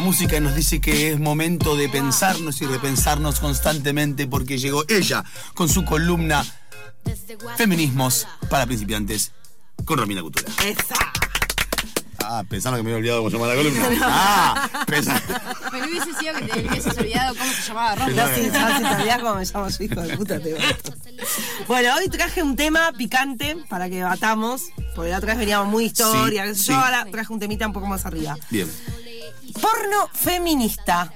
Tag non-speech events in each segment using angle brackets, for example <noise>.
esta música nos dice que es momento de pensarnos y repensarnos constantemente porque llegó ella con su columna Feminismos para principiantes con Romina Cultura. Esa. Ah, pensando que me había olvidado cómo se llama la columna. Ah, pensando. Me hubiese sido que te hubieses olvidado cómo se llamaba No, si si sabías cómo me llamo yo, hijo de puta, te mato. Bueno, hoy traje un tema picante para que debatamos, porque la otra vez veníamos muy historia, Sí, sí. yo, ahora traje un temita un poco más arriba. Bien. Porno feminista.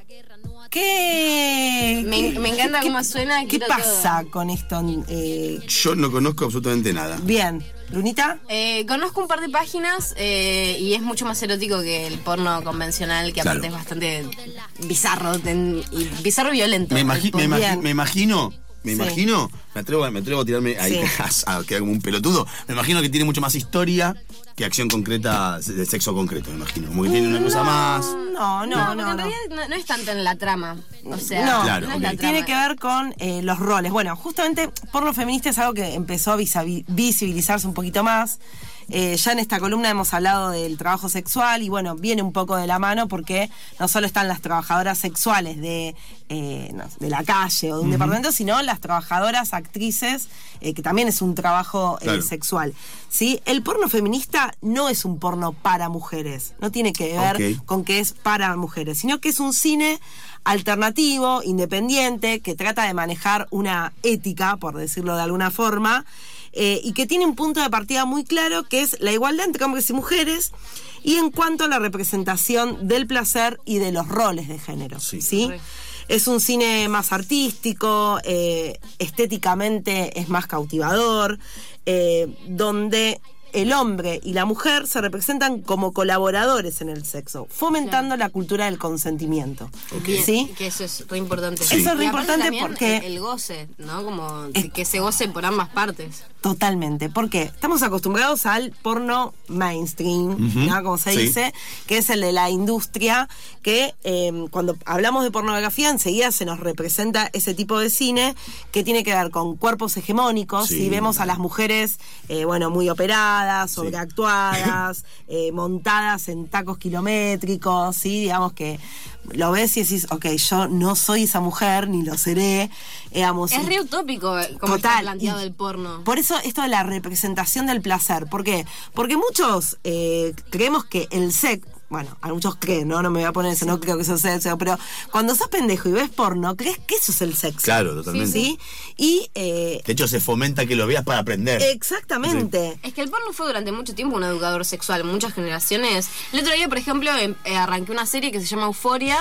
¿Qué. Me- encanta qué- cómo suena, ¿Qué pasa con esto? Eh, Yo no conozco absolutamente nada. bien, Lunita. Eh, conozco un par de páginas eh, y es mucho más erótico que el porno convencional, que aparte Claro. es bastante bizarro ten- y bizarro violento. Me, El imagi- me, porno. imagi- Bien. me imagino, me Sí. imagino, me atrevo, a- me atrevo a tirarme ahí Sí. <laughs> a, quedar como un pelotudo. Me imagino que tiene mucho más historia que acción concreta de sexo concreto, me imagino. Como que tiene una cosa más. No, no, No, no. porque en no. realidad no, no es tanto en la trama. O sea, No, Claro, la. Tiene que ver con eh, los roles. Bueno, justamente porno feminista es algo que empezó a visibilizarse un poquito más. Eh, ya en esta columna hemos hablado del trabajo sexual y bueno, viene un poco de la mano porque no solo están las trabajadoras sexuales de, eh, no, de la calle o de un departamento, sino las trabajadoras actrices, eh, que también es un trabajo Claro. sexual. ¿sí? El porno feminista no es un porno para mujeres, no tiene que ver con que es para mujeres, sino que es un cine alternativo, independiente, que trata de manejar una ética, por decirlo de alguna forma, eh, y que tiene un punto de partida muy claro, que es la igualdad entre hombres y mujeres, y en cuanto a la representación del placer y de los roles de género. Sí. ¿sí? Es un cine más artístico, eh, estéticamente es más cautivador, eh, donde el hombre y la mujer se representan como colaboradores en el sexo, fomentando la cultura del consentimiento. Bien, ¿Sí? Que eso es re importante. Eso es Y re importante porque- El, goce, ¿no? Como Es- que se goce por ambas partes. Totalmente, porque estamos acostumbrados al porno mainstream, ¿no? como se sí. dice, que es el de la industria, que eh, cuando hablamos de pornografía enseguida se nos representa ese tipo de cine que tiene que ver con cuerpos hegemónicos, Sí, si vemos a las mujeres, eh, bueno, muy operadas, sobreactuadas, <laughs> eh, montadas en tacos kilométricos, ¿sí? digamos que lo ves y decís, ok, yo no soy esa mujer, ni lo seré, digamos, Es re utópico eh, como está Total, planteado y el porno. Por eso esto de la representación del placer. ¿Por qué? Porque muchos eh, creemos que el sexo. Bueno, a muchos creen, ¿no? No me voy a poner eso, no creo que eso sea sexo, pero cuando sos pendejo y ves porno, crees que eso es el sexo. Claro, totalmente. ¿Sí? Y. eh, De hecho, se fomenta que lo veas para aprender. exactamente. Es que el porno fue durante mucho tiempo un educador sexual, muchas generaciones. El otro día, por ejemplo, em- eh, arranqué una serie que se llama Euforia.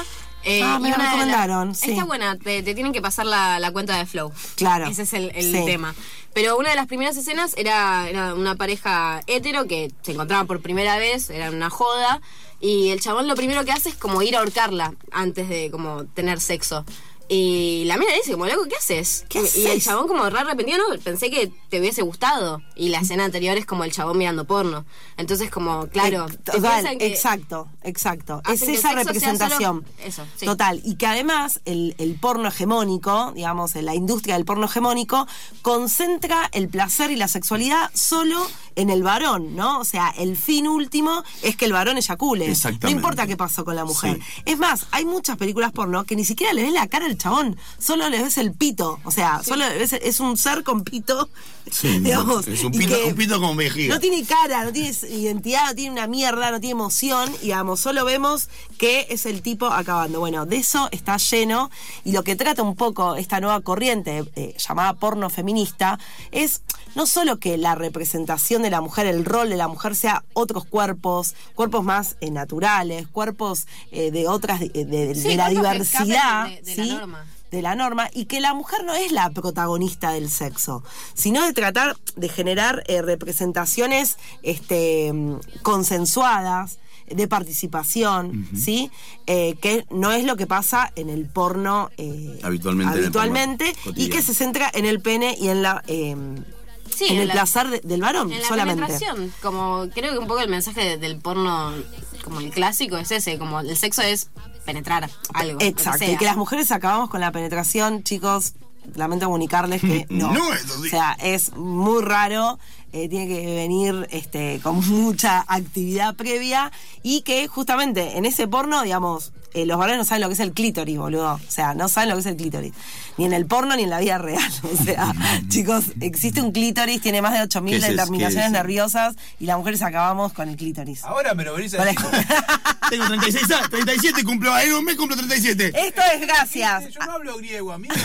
eh, Ah, me la recomendaron, sí. Está buena, te, te tienen que pasar la, la cuenta de Flow. Claro. Ese es el, el Sí. tema. Pero una de las primeras escenas era, era una pareja hetero que se encontraba por primera vez, era una joda, y el chabón lo primero que hace es como ir a ahorcarla antes de como tener sexo. Y la mina le dice, como, loco, ¿qué haces? ¿Qué y el chabón como re arrepentido, no, pensé que te hubiese gustado. Y la escena anterior es como el chabón mirando porno. Entonces como, claro, total, que- exacto, exacto. Es esa representación. eso, sí. Total. Y que además el, el porno hegemónico, digamos, la industria del porno hegemónico, concentra el placer y la sexualidad solo en el varón, ¿no? O sea, el fin último es que el varón eyacule. Exactamente. No importa qué pasó con la mujer. Sí. Es más, hay muchas películas porno que ni siquiera le ves la cara al chabón, solo le ves el pito. O sea, solo le ves, es un ser con pito. Sí, <laughs> digamos, es un pito, un pito con vejiga. no tiene cara, no tiene identidad, no tiene una mierda, no tiene emoción, y digamos, solo vemos que es el tipo acabando. Bueno, de eso está lleno, y lo que trata un poco esta nueva corriente eh, llamada porno feminista es no solo que la representación de la mujer, el rol de la mujer sea otros cuerpos, cuerpos más eh, naturales, cuerpos eh, de otras, de, de- Sí, de la diversidad. de- de la ¿sí? norma. de la norma y que la mujer no es la protagonista del sexo, sino de tratar de generar eh, representaciones este, mm, consensuadas de participación, ¿sí? Eh, que no es lo que pasa en el porno eh, Habitualmente el habitualmente, porno y cotidiano. que se centra en el pene y en la eh, Sí, en en el la- placer de- del varón En la solamente. penetración, como creo que un poco el mensaje de- del porno, como el clásico, es ese, como el sexo es penetrar algo. que Exacto, sea. y que las mujeres acabamos con la penetración, chicos, lamento comunicarles que <laughs> no. No, eso sí. O sea, es muy raro. eh, tiene que venir este, con <laughs> mucha actividad previa y que justamente en ese porno, digamos, eh, los varones no saben lo que es el clítoris, boludo. O sea, no saben lo que es el clítoris. Ni en el porno ni en la vida real. <laughs> O sea, <laughs> chicos, existe un clítoris, tiene más de 8.000 ¿Qué es eso? determinaciones nerviosas y las mujeres acabamos con el clítoris. Ahora me lo venís a decir. <laughs> Tengo 36 años, 37 cumplo, en un mes cumplo 37. Esto es gracias. Yo no hablo griego, amiga.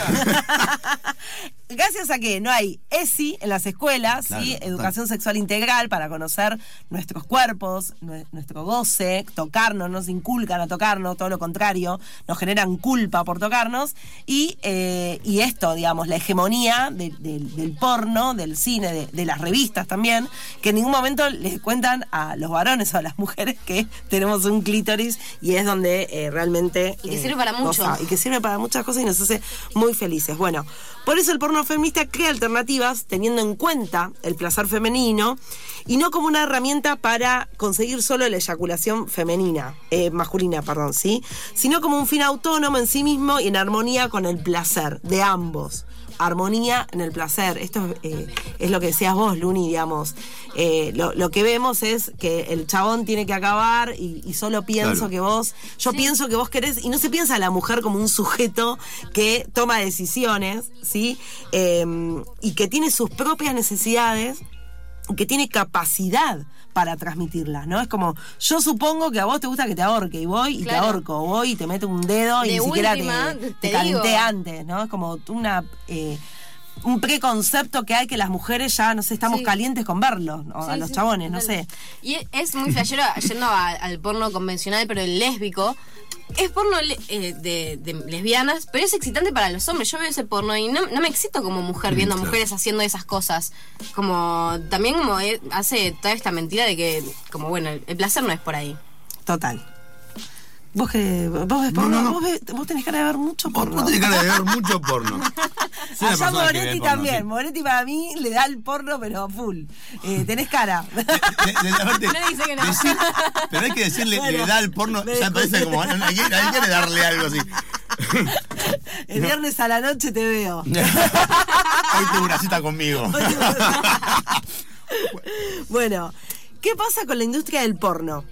Gracias a que no hay ESI en las escuelas, Claro, ¿sí? educación sexual integral para conocer nuestros cuerpos, nue- nuestro goce, tocarnos, nos inculcan a tocarnos, todo lo contrario, nos generan culpa por tocarnos. Y, eh, y esto, digamos, la hegemonía de- de- del porno, del cine, de, de las revistas también, que en ningún momento les cuentan a los varones o a las mujeres que tenemos un clítoris y es donde eh, realmente... Y que eh, sirve para mucho. goza- y que sirve para muchas cosas y nos hace muy felices. Bueno, por eso el porno feminista crea alternativas teniendo en cuenta el placer femenino y no como una herramienta para conseguir solo la eyaculación femenina, eh, masculina, perdón, ¿sí? Sino como un fin autónomo en sí mismo y en armonía con el placer de ambos. Armonía en el placer. Esto eh, es lo que decías vos, Luni, digamos. Eh, lo, lo que vemos es que el chabón tiene que acabar y, y solo pienso Claro. que vos, yo pienso que vos querés, y no se piensa a la mujer como un sujeto que toma decisiones, ¿sí? Eh, y que tiene sus propias necesidades, y que tiene capacidad para transmitirlas, ¿no? Es como, yo supongo que a vos te gusta que te ahorque, y voy y Claro. te ahorco, o voy y te meto un dedo y ni siquiera te, te te calenté digo. antes, ¿no? Es como una... eh, un preconcepto que hay que las mujeres ya, no sé, estamos Sí. calientes con verlos, ¿no? a Sí, los sí, chabones, no sé. Y es- muy flashero <laughs> yendo a- al porno convencional, pero el lésbico. Es porno eh, de, de lesbianas, pero es excitante para los hombres. Yo veo ese porno y no, no me excito como mujer viendo a claro. mujeres haciendo esas cosas. Como también como eh, hace toda esta mentira de que, como bueno, el, el placer no es por ahí. Total. Vos que vos ves porno, no, no. Vos, ves- vos tenés cara de ver mucho porno. vos tenés ganas de ver <laughs> mucho porno. Allá Moretti porno, también. sí. Moretti para mí le da el porno, pero full. Eh, <laughs> tenés cara. <laughs> De- de- aparte, No dice que no. decir- pero hay que decirle, Bueno, le da el porno, ya parece como, hay que, hay que darle algo así. El viernes a la noche te veo. Hoy tuve una cita conmigo. bueno, ¿qué pasa con la industria del porno?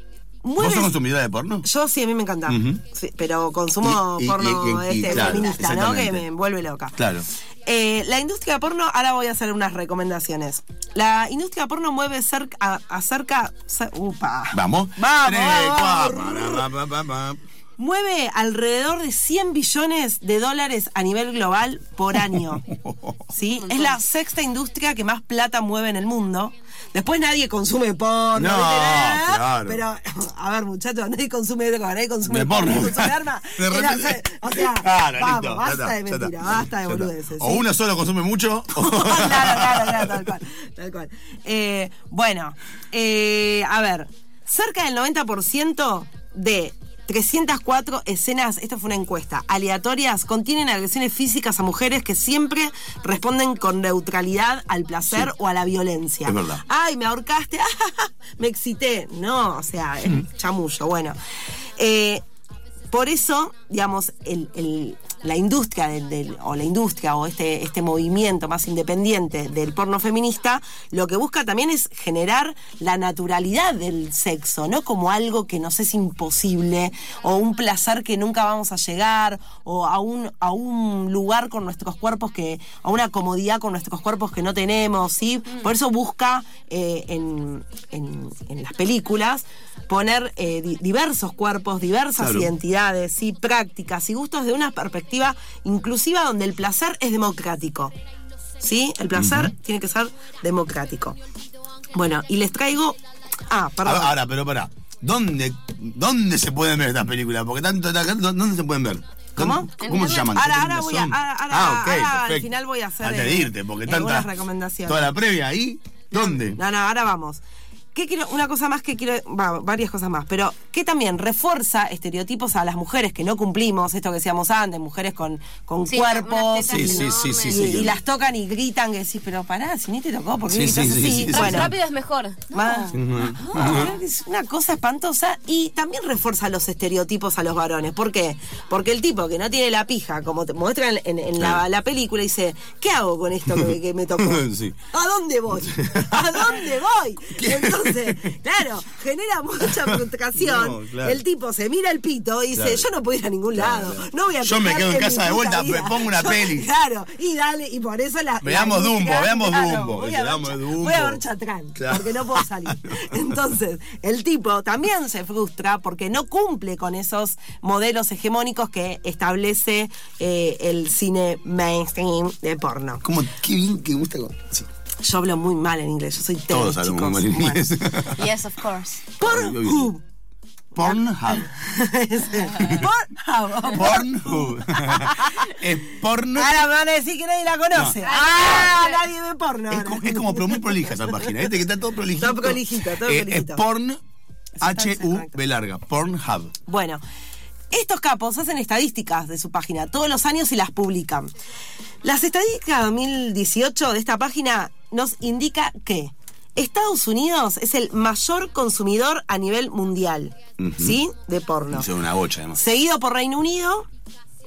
¿Vos sos consumidora de porno? Yo sí, a mí me encanta. Sí, pero consumo Y- y- porno y- este, claro, feminista, ¿no? Que me vuelve loca. Claro. Eh, la industria de porno, ahora voy a hacer unas recomendaciones. La industria de porno mueve cerca, acerca. cer- upa. Vamos. Vamos, Tres, vamos. cuatro. Mueve alrededor de 100 billones de dólares a nivel global por año. <laughs> ¿Sí? Es la sexta industria que más plata mueve en el mundo. Después nadie consume porno. No, claro. Pero, a ver, muchachos, nadie consume droga, nadie consume De porno. nadie consume arma. <laughs> De repente- o sea, <laughs> Claro, vamos, listo, basta está, de mentira, basta de boludeces. O ¿sí? uno solo consume mucho. o- <laughs> claro, claro, claro, tal cual. Tal cual. Eh, bueno, eh, a ver, cerca del 90% de 304 escenas, esto fue una encuesta, aleatorias, contienen agresiones físicas a mujeres que siempre responden con neutralidad al placer Sí. o a la violencia. Es verdad. Ay, me ahorcaste, <laughs> me excité. No, o sea, es chamullo. Bueno, eh, por eso, digamos, el- el- la industria del, o la industria o este, este movimiento más independiente del porno feminista, lo que busca también es generar la naturalidad del sexo, no como algo que nos es imposible, o un placer que nunca vamos a llegar, o a un, a un lugar con nuestros cuerpos que, a una comodidad con nuestros cuerpos que no tenemos, ¿sí? Por eso busca eh, en- en las películas poner eh, di- diversos cuerpos, diversas Claro. identidades, ¿sí? prácticas y gustos de una perspectiva inclusiva donde el placer es democrático. ¿Sí? El placer tiene que ser democrático. Bueno, y les traigo. Ah, perdón. Ahora, ahora, pero pará. ¿Dónde, ¿Dónde se pueden ver estas películas? Porque tanto ¿dónde se pueden ver? ¿Cómo? ¿Dónde- ¿Cómo se llaman? Ahora, ¿Qué ahora voy a- ahora- ah, ok, ahora al final voy a hacer, Antes de eh, irte, porque algunas tanta. recomendaciones. Toda la previa ahí. ¿Dónde? No, no, ahora vamos. ¿Qué quiero? Una cosa más que quiero, va, varias cosas más, pero que también refuerza estereotipos a las mujeres que no cumplimos, esto que decíamos antes, mujeres con, con Sí, cuerpos. Sí, sí, sí, sí, y, sí. y las tocan y gritan que decís, pero pará, si ni te tocó, porque Sí, gritas sí, sí, así? sí, sí. Bueno, Rápido es mejor. más- no, es una cosa espantosa y también refuerza los estereotipos a los varones. ¿Por qué? Porque el tipo que no tiene la pija, como te muestran en, en la, película, dice, ¿qué hago con esto que, que me tocó? <laughs> Sí. ¿A dónde voy? ¿A dónde voy? Entonces, claro, genera mucha <laughs> frustración. No, claro. El tipo se mira el pito y dice, Claro. yo no puedo ir a ningún lado. No voy a Yo me quedo en casa de vuelta, me vida". pongo una Yo- peli. Claro, y dale, y por eso la. Veamos la Dumbo, veamos Dumbo. Voy a, ver, Dumbo. voy a ver Chatrán, porque no puedo salir. <laughs> Entonces, el tipo también se frustra porque no cumple con esos modelos hegemónicos que establece eh, el cine mainstream de porno. ¿Cómo? Qué bien que gusta. con- Sí. Yo hablo muy mal en inglés, yo soy tele, Todos hablamos chicos. muy mal en inglés. Yes, of course. Pornhub. Pornhub. Pornhub. <laughs> Pornhub. es porno. Ahora me van a decir que nadie la conoce. No. Ah, nadie ve porno. Es como, es como pero muy prolija esa página, ¿viste? Que está todo prolijito. Todo prolijito, todo Eh, prolijito. Es porn, H-U-B larga, Pornhub. Bueno, estos capos hacen estadísticas de su página todos los años y las publican. Las estadísticas 2018 de esta página nos indica que Estados Unidos es el mayor consumidor a nivel mundial, ¿sí? De porno. Hizo una bocha, además. Seguido por Reino Unido.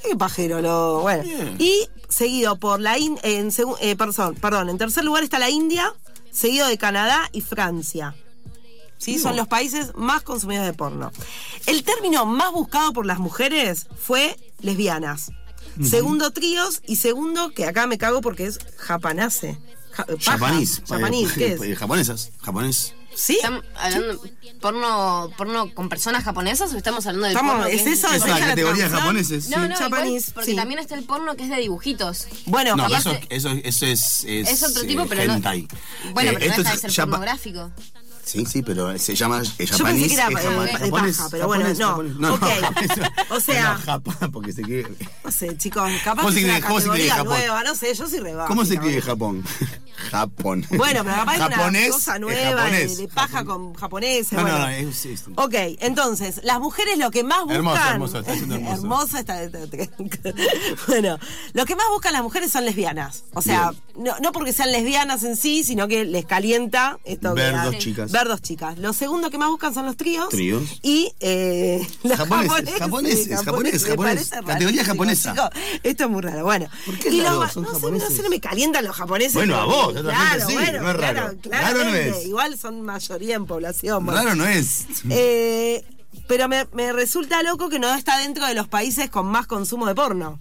Qué pajero lo. Bueno. Y seguido por la. In- en, eh, perdón, perdón, en tercer lugar está la India, seguido de Canadá y Francia. ¿Sí? Son los países más consumidores de porno. El término más buscado por las mujeres fue lesbianas. Segundo, tríos. Y segundo, que acá me cago porque es japanase. Ja- paja. Japanís. Japanís, ¿qué es? Eh, Japonesas. Japonés. ¿Sí? ¿Estamos hablando porno, porno con personas japonesas o estamos hablando de Estamos- porno que ¿es eso? Es ¿Esa una la categoría de japoneses. No, sí. no, Japanese, igual, porque sí. también está el porno que es de dibujitos. Bueno, No, eso, eso, eso es, es. Es otro eh, tipo, pero no. Bueno, Eh, pero no deja de es ser japa- pornográfico. Sí, sí, pero se llama eh, Yo japonés. pensé que era es eh, japa- de japonés, paja, pero bueno, japonés, no. japonés. No, ok. no, <laughs> o sea, no, Japón, porque se quiere. <laughs> no sé, chicos, capaz ¿Cómo que se es una escribe- cómo se Japón? nueva, no sé, yo soy re ¿Cómo se escribe. Japón? <laughs> Japón. Bueno, pero capaz es una Japonés cosa nueva de, japonés. de paja con japoneses. No, no, bueno. no, es- es- Ok, entonces, las mujeres lo que más buscan. Hermoso, hermoso, está siendo hermoso. Hermoso está- está- está- bueno, lo que más buscan las mujeres son lesbianas. O sea, no, no porque sean lesbianas en sí, sino que les calienta esto que- Ver dos ah, chicas. Ver dos chicas. Lo segundo que más buscan son los tríos. Tríos. Y eh, <laughs> los Japoneses, japoneses, sí, Categoría japonesa. Esto es muy raro. Bueno. No, sé, no japoneses. sé, no me calientan los japoneses. Bueno, a vos, claro, sí, bueno, no es raro. claro, no es. Igual son mayoría en población. bueno. Raro no es. Eh, pero me, me resulta loco que no está dentro de los países con más consumo de porno.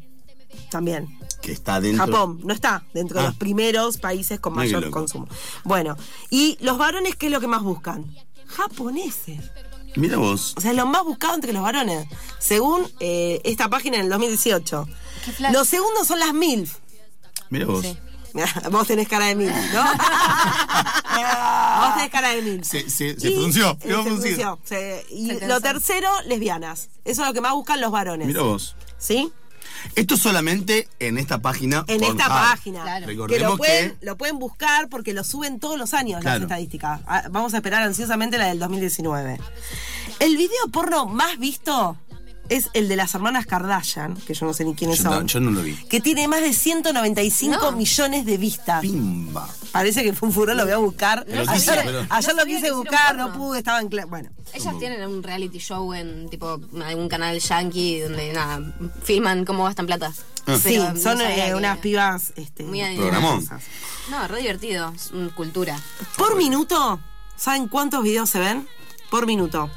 También. Que está dentro. Japón no está dentro de Ah. los primeros países con mayor consumo. Bueno, y los varones, ¿qué es lo que más buscan? Japoneses. Mira vos. O sea, es lo más buscado entre los varones, según eh, esta página en el 2018. Qué flash. Los segundos son las MILF. Mira vos. Sí. <laughs> Vos tenés cara de MILF, ¿no? <laughs> Vos tenés cara de MILF. Se, se, se Y- se- y Se lo tercero, lesbianas. Eso es lo que más buscan los varones. Mira vos. ¿Sí? Esto solamente en esta página. En esta página. Claro. Que lo pueden, que. lo pueden buscar porque lo suben todos los años las estadísticas. Ah, Vamos a esperar ansiosamente la del 2019. El video porno más visto es el de las hermanas Kardashian, que yo no sé ni quiénes Yo, no- son. yo no lo vi. Que tiene más de 195 No. millones de vistas. Pimba. Parece que fue un furor, lo voy a buscar. Pero ayer quise, pero- ayer No lo sabía quise buscar, no pude, estaba en Bueno. Ellas tienen un reality show en tipo algún canal yankee donde nada, filman cómo gastan plata. Ah. Sí, no son sabía eh, que- unas pibas. Este, Muy Programón. No, re divertido, cultura. Por minuto, ¿saben cuántos videos se ven? Por minuto.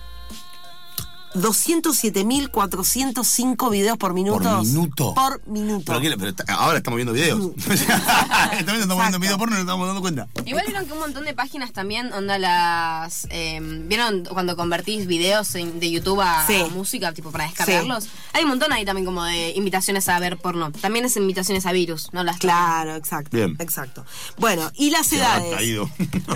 207.405 videos por minuto. ¿Por minuto? Por minuto. Pero, pero está- ahora estamos viendo videos. También <laughs> estamos viendo video porno y nos estamos dando cuenta. Igual vieron que un montón de páginas también, onda las... eh, ¿Vieron cuando convertís videos en- de YouTube a, Sí. a música, tipo para descargarlos? Hay un montón ahí también como de invitaciones a ver porno. También es invitaciones a virus, no las Claro, exacto. Bien. Exacto. Bueno, y las Se ha edades. caído.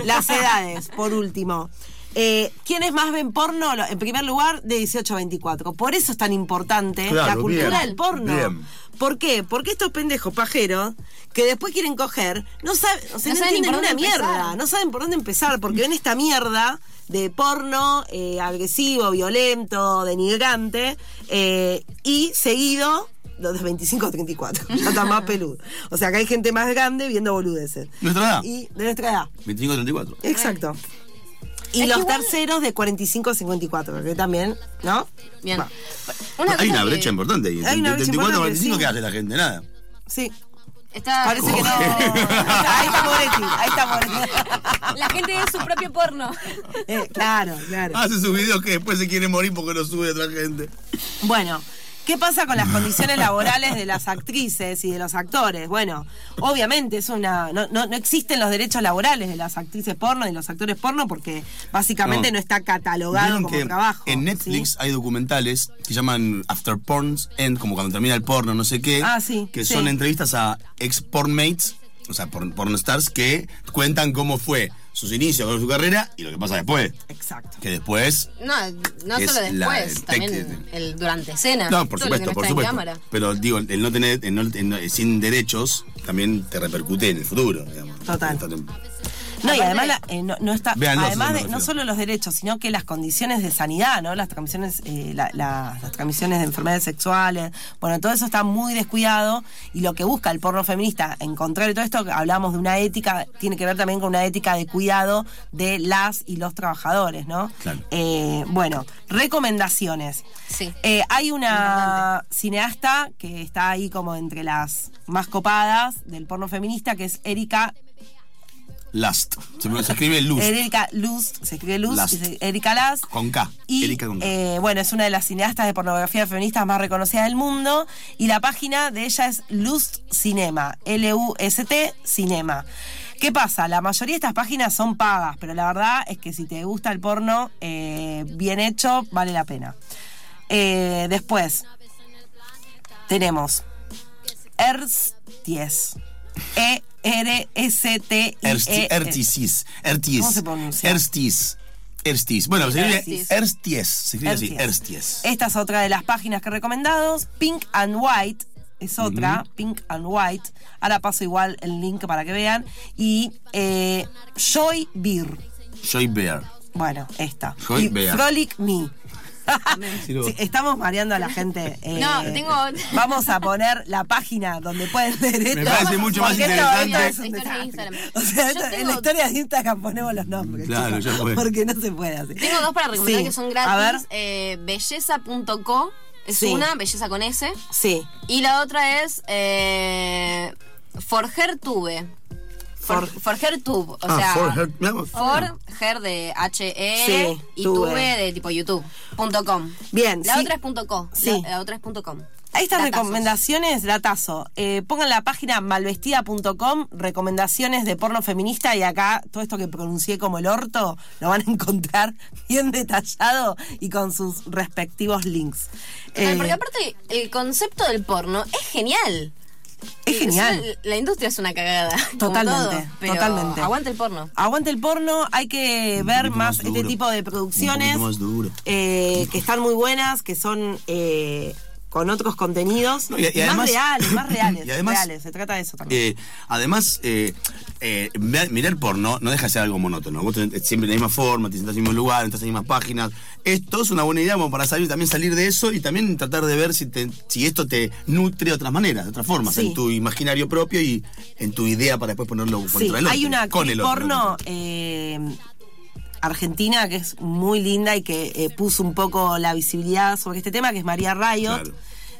Las edades, por último. Eh, ¿Quiénes más ven porno? En primer lugar, de 18 a 24. Por eso es tan importante Claro, la cultura bien, del porno. bien. ¿Por qué? Porque estos pendejos pajeros que después quieren coger, no saben, o sea, No no, saben ni entienden por una dónde mierda, empezar. no saben por dónde empezar, porque ven esta mierda de porno eh, agresivo, violento, denigrante, eh, y seguido los de 25 a 34, <laughs> ya está más peludo. O sea que hay gente más grande viendo boludeces. ¿Nuestra edad? Y de nuestra edad. 25 34. Exacto. Y Es los que igual- terceros de 45 a 54, que también, ¿no? Bien. Va. Una Hay una que brecha importante ahí. Hay una De brecha 34 a importante, 45, sí. ¿qué hace la gente? Nada. Sí. Está, Parece que no. Ahí está Moretti, ahí está Moretti. La gente ve su propio porno. Eh, claro, claro. Hace sus videos que después se quiere morir porque lo sube otra gente. Bueno, ¿qué pasa con las condiciones laborales de las actrices y de los actores? Bueno, obviamente es una no, no, no existen los derechos laborales de las actrices porno y de los actores porno porque básicamente no, No. está catalogado como que trabajo. En Netflix ¿sí? hay documentales que llaman After Porns End, como cuando termina el porno, no sé qué. Ah, sí, Que sí. son entrevistas a ex pornmates, o sea, porn, pornstars, que cuentan cómo fue sus inicios con su carrera y lo que pasa después. Exacto. Que después. No, no solo la- después, el también tec- el durante escena. No, por supuesto, no por supuesto. Pero digo, el no tener, el no- el no- sin derechos también te repercute en el futuro, digamos. Total. Entonces, No, y además la- eh, no, no está además de, no solo los derechos, sino que las condiciones de sanidad, ¿no? Las transmisiones, eh, la- la- las transmisiones de enfermedades sexuales, bueno, todo eso está muy descuidado y lo que busca el porno feminista, en contrario de todo esto, hablamos de una ética, tiene que ver también con una ética de cuidado de las y los trabajadores, ¿no? Claro. Eh, bueno, recomendaciones. Sí. Eh, hay una cineasta que está ahí como entre las más copadas del porno feminista, que es Erika Lust. Se, se escribe Lust. Erika Luz, se escribe Luz, Lust. y se- Erika Last. Con K. Y, Erika con K. eh, bueno, es una de las cineastas de pornografía feministas más reconocidas del mundo. Y la página de ella es Lust Cinema. L-U-S-T Cinema. ¿Qué pasa? La mayoría de estas páginas son pagas, pero la verdad es que si te gusta el porno eh, bien hecho, vale la pena. Eh, después, tenemos Ersties. E ¿Cómo se pronuncia? Erstis. Bueno, se escribe. Ersties. Se escribe así. Ersties. Esta es otra de las páginas que recomendados. Pink and White es otra. Pink and White. Ahora paso igual el link para que vean. Y eh, Joy Beer. Joy Bear. Bueno, esta. Joy y Bear. Frolic Me. Sí, estamos mareando a la gente. eh, No, tengo- Vamos a poner la página donde pueden leer esto. Me parece mucho más esto- interesante. esto es. Instagram. O sea, en la historia de Instagram ponemos los nombres. Claro, chicos, ya fue. Porque no se puede así. Tengo dos para recomendar Sí, que son gratis. Eh, belleza.co es Sí. una, belleza con S. sí. Y la otra es eh, ForGerTube. For, For- ForGerTube. O Ah, sea, for her- vos. Forger de H-E Sí, y. Tube de tipo YouTube.com. Bien, La sí. otra es punto .co. Sí. La, la otra es punto .com. A estas Datazos. recomendaciones, datazo, eh, pongan la página malvestida.com, recomendaciones de porno feminista y acá todo esto que pronuncié como el orto lo van a encontrar <laughs> bien detallado y con sus respectivos links. Eh, porque aparte el concepto del porno es genial. Es genial. Es- la industria es una cagada. <laughs> Totalmente, todo, pero totalmente. Aguanta el porno. Aguante el porno, hay que ver más más este tipo de producciones más duro. eh, que están muy buenas, que son eh, con otros contenidos No, y- y más reales, más reales, y además- reales, se trata de eso también. Eh, además, eh, eh, mirar porno no deja de ser algo monótono. Vos tenés siempre en la misma forma, te sientas en el mismo lugar, entras en las mismas páginas. Esto es una buena idea como para salir, también salir de eso y también tratar de ver si, te- si esto te nutre de otras maneras, de otras formas, Sí. en tu imaginario propio y en tu idea para después ponerlo contra Sí, el otro. hay una con el otro. porno eh, argentina que es muy linda y que eh, puso un poco la visibilidad sobre este tema, que es María Rayot. Claro.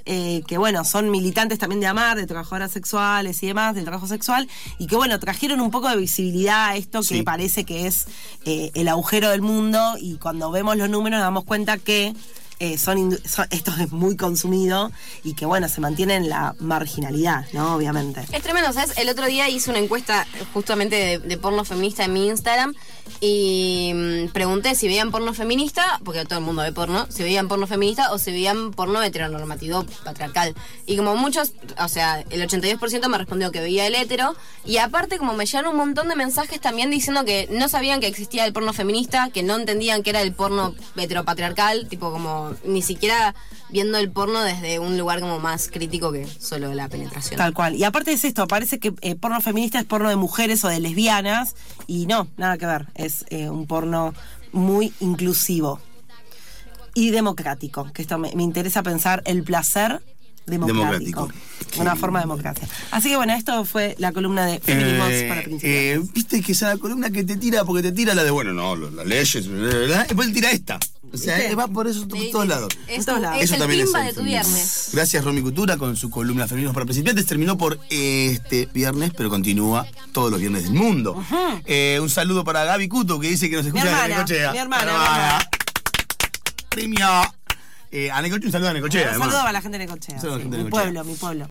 Eh, que bueno, son militantes también de AMAR, de trabajadoras sexuales y demás, del trabajo sexual, y que bueno, trajeron un poco de visibilidad a esto que Sí. parece que es eh, el agujero del mundo, y cuando vemos los números nos damos cuenta que eh, son, son- esto es muy consumido y que bueno, se mantiene en la marginalidad, ¿no? Obviamente. Es tremendo, ¿sabes? El otro día hice una encuesta justamente de, de porno feminista en mi Instagram y mm, pregunté si veían porno feminista, porque todo el mundo ve porno, si veían porno feminista o si veían porno heteronormativo patriarcal. Y como muchos, o sea, el 82% me respondió que veía el hetero, y aparte como me llegaron un montón de mensajes también diciendo que no sabían que existía el porno feminista, que no entendían que era el porno heteropatriarcal, tipo como ni siquiera viendo el porno desde un lugar como más crítico que solo la penetración. Tal cual. Y aparte es esto, parece que eh, porno feminista es porno de mujeres o de lesbianas, y no, nada que ver. Es eh, un porno muy inclusivo y democrático, que esto me, me interesa pensar el placer democrático. Democrático. Una forma de democracia. Así que bueno, esto fue la columna de Feminismos Eh, para principiantes. eh, Viste que esa columna que te tira, porque te tira la de, bueno, no, lo- las leyes, bla, bla, bla, y después te tira esta. O sea, ¿Viste? va por eso por Sí, todos lados. Es, todos lados. es Eso el de tu viernes. Gracias, Romy Cultura, con su columna Feminismos para Principiantes. Terminó por este viernes, pero continúa todos los viernes del mundo. Eh, un saludo para Gaby Cuto, que dice que nos escucha hermana, desde Necochea. mi hermana, mi hermana. Premio. Eh, a Necochea, un saludo a Necochea, un además. saludo a la gente de Necochea. Sí, gente de mi pueblo, mi pueblo.